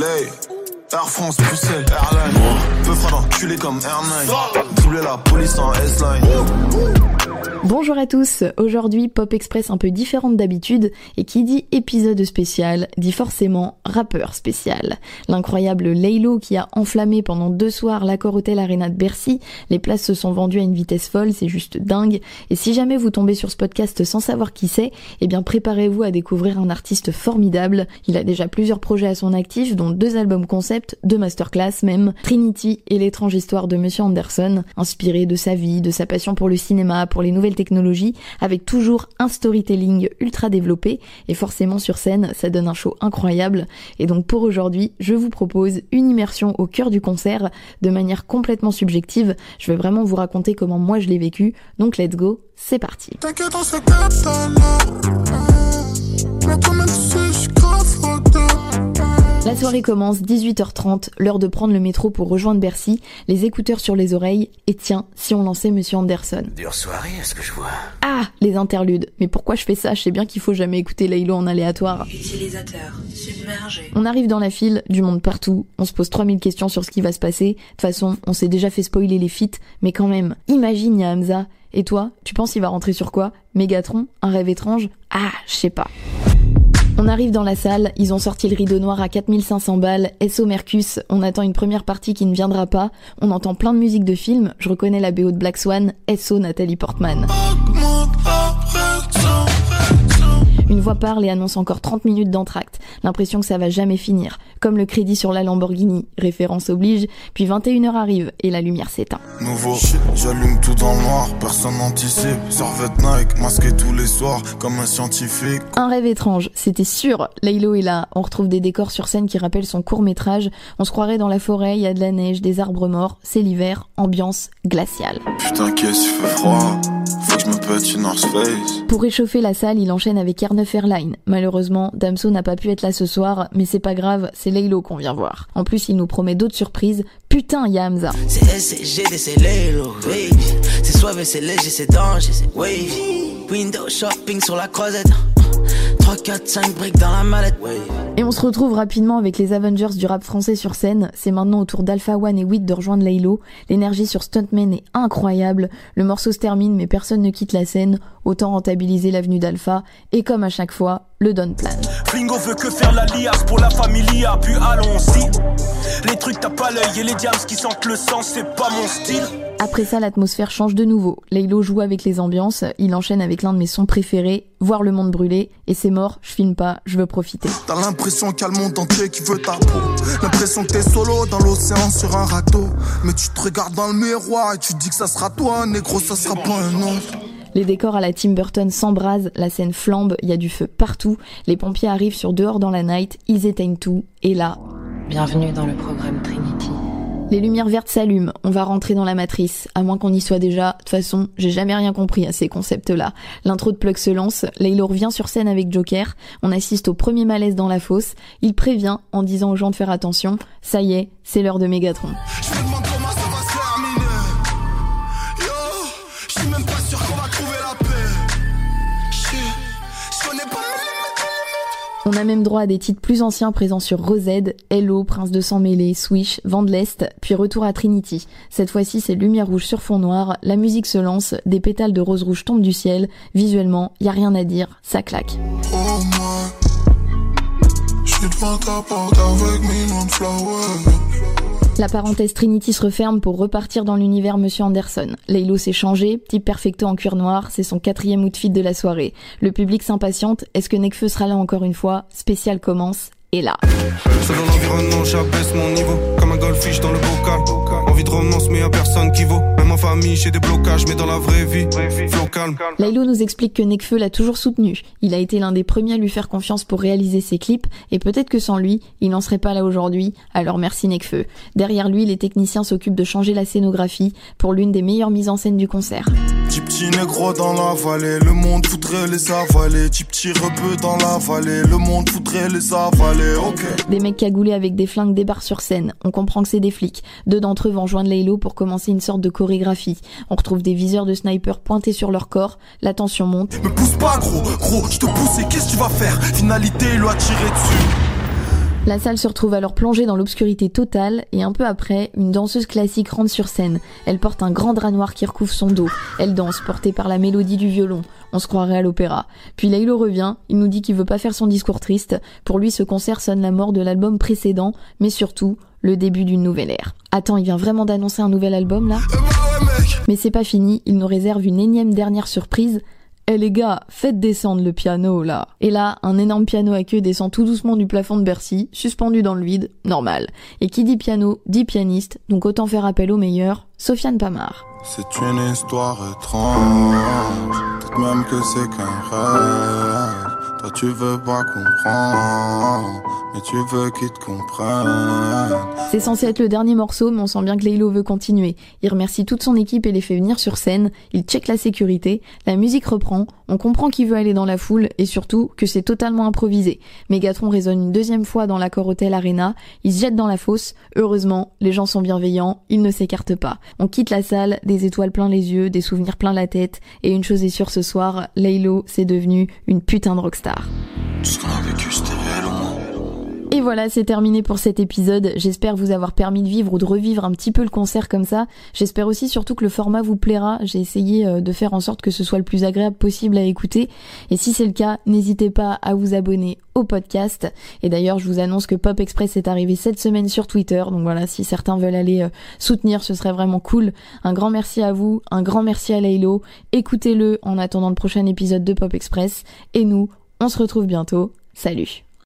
Air France, Bruxelles, Airline. Peu fera d'enculé comme Air9. Doubler la police en S-Line. Bonjour à tous, aujourd'hui Pop Express un peu différente d'habitude et qui dit épisode spécial dit forcément rappeur spécial. L'incroyable Laylo qui a enflammé pendant deux soirs l'accord Hotel Arena de Bercy, les places se sont vendues à une vitesse folle, c'est juste dingue. Et si jamais vous tombez sur ce podcast sans savoir qui c'est, eh bien préparez-vous à découvrir un artiste formidable. Il a déjà plusieurs projets à son actif, dont deux albums concept, deux masterclass même, Trinity et l'étrange histoire de Monsieur Anderson, inspiré de sa vie, de sa passion pour le cinéma, pour les nouvelles technologie avec toujours un storytelling ultra développé. Et forcément sur scène ça donne un show incroyable. Et donc pour aujourd'hui je vous propose une immersion au cœur du concert. De manière complètement subjective je vais vraiment vous raconter comment moi je l'ai vécu. Donc let's go. C'est parti soirée commence, 18h30, l'heure de prendre le métro pour rejoindre Bercy, les écouteurs sur les oreilles, et tiens, si on lançait Monsieur Anderson. Dure soirée, est-ce que je vois? Ah, les interludes. Mais pourquoi je fais ça? Je sais bien qu'il faut jamais écouter Laylo en aléatoire. Utilisateur submergé. On arrive dans la file, du monde partout, on se pose 3000 questions sur ce qui va se passer. De toute façon, on s'est déjà fait spoiler les feats, mais quand même, imagine Y'a Hamza. Et toi, tu penses il va rentrer sur quoi? Mégatron Un rêve étrange? Ah, je sais pas. On arrive dans la salle, ils ont sorti le rideau noir à 4500 balles, SO Mercus, on attend une première partie qui ne viendra pas, on entend plein de musique de film, je reconnais la BO de Black Swan, SO Nathalie Portman. Une voix parle et annonce encore 30 minutes d'entracte. L'impression que ça va jamais finir. Comme le crédit sur la Lamborghini. Référence oblige. Puis 21h arrive et la lumière s'éteint. Nouveau shit, j'allume tout dans le noir. Personne n'anticipe. Servette Nike, masqué tous les soirs comme un scientifique. Un rêve étrange, c'était sûr. Laylo est là. On retrouve des décors sur scène qui rappellent son court métrage. On se croirait dans la forêt, il y a de la neige, des arbres morts. C'est l'hiver, ambiance glaciale. Putain, qu'est-ce qu'il fait froid. Faut que je me pète une North Face. Pour réchauffer la salle, il enchaîne avec Air 9 Airline. Malheureusement, Damso n'a pas pu être là ce soir, mais c'est pas grave, c'est Laylo qu'on vient voir. En plus, il nous promet d'autres surprises. Putain, y'a Hamza. C'est c'est Laylo, baby. C'est suave, c'est léger, c'est danger, c'est wavy. Window shopping sur la croisette. 3, 4, 5 briques dans la mallette, Et on se retrouve rapidement avec les Avengers du rap français sur scène. C'est maintenant au tour d'Alpha One et 8 de rejoindre Laylo. L'énergie sur Stuntman est incroyable. Le morceau se termine mais personne ne quitte la scène. Autant rentabiliser l'avenue d'Alpha. Et comme à chaque fois, le Don Plan. Flingo veut que faire la liasse pour la familia, puis allons-y. Les trucs t'as pas l'œil et les diams qui sentent le sang, c'est pas mon style. Après ça, l'atmosphère change de nouveau. Laylo joue avec les ambiances, il enchaîne avec l'un de mes sons préférés, Voir le monde brûler, et c'est mort, je filme pas, je veux profiter. T'as l'impression qu'il y a le monde entier qui veut ta peau. L'impression que t'es solo dans l'océan sur un râteau. Mais tu te regardes dans le miroir et tu dis que ça sera toi, négro, ça sera pas un autre. Les décors à la Tim Burton s'embrasent, la scène flambe, il y a du feu partout, les pompiers arrivent sur dehors dans la night, ils éteignent tout, et là... Bienvenue dans le programme Trinity. Les lumières vertes s'allument, on va rentrer dans la matrice, à moins qu'on y soit déjà. De toute façon, j'ai jamais rien compris à ces concepts-là. L'intro de Plug se lance, Laylo revient sur scène avec Joker, on assiste au premier malaise dans la fosse, il prévient en disant aux gens de faire attention, ça y est, c'est l'heure de Mégatron. On a même droit à des titres plus anciens présents sur Rosed, Hello, Prince de sang mêlé, Swish, Vent de l'Est, puis retour à Trinity. Cette fois-ci, c'est lumière rouge sur fond noir, la musique se lance, des pétales de rose rouge tombent du ciel, visuellement, y a rien à dire, ça claque. La parenthèse Trinity se referme pour repartir dans l'univers Monsieur Anderson. Laylo s'est changé, type perfecto en cuir noir, c'est son quatrième outfit de la soirée. Le public s'impatiente, est-ce que Nekfeu sera là encore une fois? Spécial commence, et là. Selon l'environnement, j'abaisse mon niveau, comme un goldfish dans le bocal. Envie de romance, mais y'a personne qui vaut. Même en famille, j'ai des blocages, mais dans la vraie vie, flow calme. Laylo nous explique que Nekfeu l'a toujours soutenu. Il a été l'un des premiers à lui faire confiance pour réaliser ses clips, et peut-être que sans lui, il n'en serait pas là aujourd'hui, alors merci Nekfeu. Derrière lui, les techniciens s'occupent de changer la scénographie pour l'une des meilleures mises en scène du concert. Petit petit négro dans la vallée, le monde voudrait les avaler. Petit petit rebeu dans la vallée, le monde voudrait les avaler, ok. Des mecs cagoulés avec des flingues débarquent sur scène. On comprend que c'est des flics. Deux d'entre eux vont joindre Laylo pour commencer une sorte de chorégraphie. On retrouve des viseurs de sniper pointés sur leur corps. La tension monte. Me pousse pas gros, gros, je te pousse et qu'est-ce que tu vas faire? Finalité, il lui a tiré dessus. La salle se retrouve alors plongée dans l'obscurité totale et un peu après, une danseuse classique rentre sur scène. Elle porte un grand drap noir qui recouvre son dos. Elle danse, portée par la mélodie du violon. On se croirait à l'opéra. Puis Laylo revient, il nous dit qu'il veut pas faire son discours triste. Pour lui, ce concert sonne la mort de l'album précédent, mais surtout, le début d'une nouvelle ère. Attends, il vient vraiment d'annoncer un nouvel album là? Mais c'est pas fini, il nous réserve une énième dernière surprise, eh les gars, faites descendre le piano là. Et là, un énorme piano à queue descend tout doucement du plafond de Bercy, suspendu dans le vide, normal. Et qui dit piano, dit pianiste, donc autant faire appel au meilleur, Sofiane Pamar. C'est une histoire étrange, peut même que c'est qu'un rêve. Toi tu veux pas comprendre, mais tu veux qu'ils te comprennent. C'est censé être le dernier morceau, mais on sent bien que Laylo veut continuer. Il remercie toute son équipe et les fait venir sur scène, il check la sécurité, la musique reprend, on comprend qu'il veut aller dans la foule et surtout que c'est totalement improvisé. Megatron résonne une deuxième fois dans l'accord Hotel Arena, il se jette dans la fosse, heureusement, les gens sont bienveillants, ils ne s'écartent pas. On quitte la salle, des étoiles plein les yeux, des souvenirs plein la tête, et une chose est sûre ce soir, Laylo, c'est devenu une putain de rockstar. Tout ce qu'on a vécu, c'était réel au moins. Et voilà, c'est terminé pour cet épisode. J'espère vous avoir permis de vivre ou de revivre un petit peu le concert comme ça. J'espère aussi surtout que le format vous plaira. J'ai essayé euh, de faire en sorte que ce soit le plus agréable possible à écouter. Et si c'est le cas, n'hésitez pas à vous abonner au podcast. Et d'ailleurs, je vous annonce que Pop Express est arrivé cette semaine sur Twitter. Donc voilà, si certains veulent aller euh, soutenir, ce serait vraiment cool. Un grand merci à vous, un grand merci à Laylo. Écoutez-le en attendant le prochain épisode de Pop Express. Et nous, on se retrouve bientôt. Salut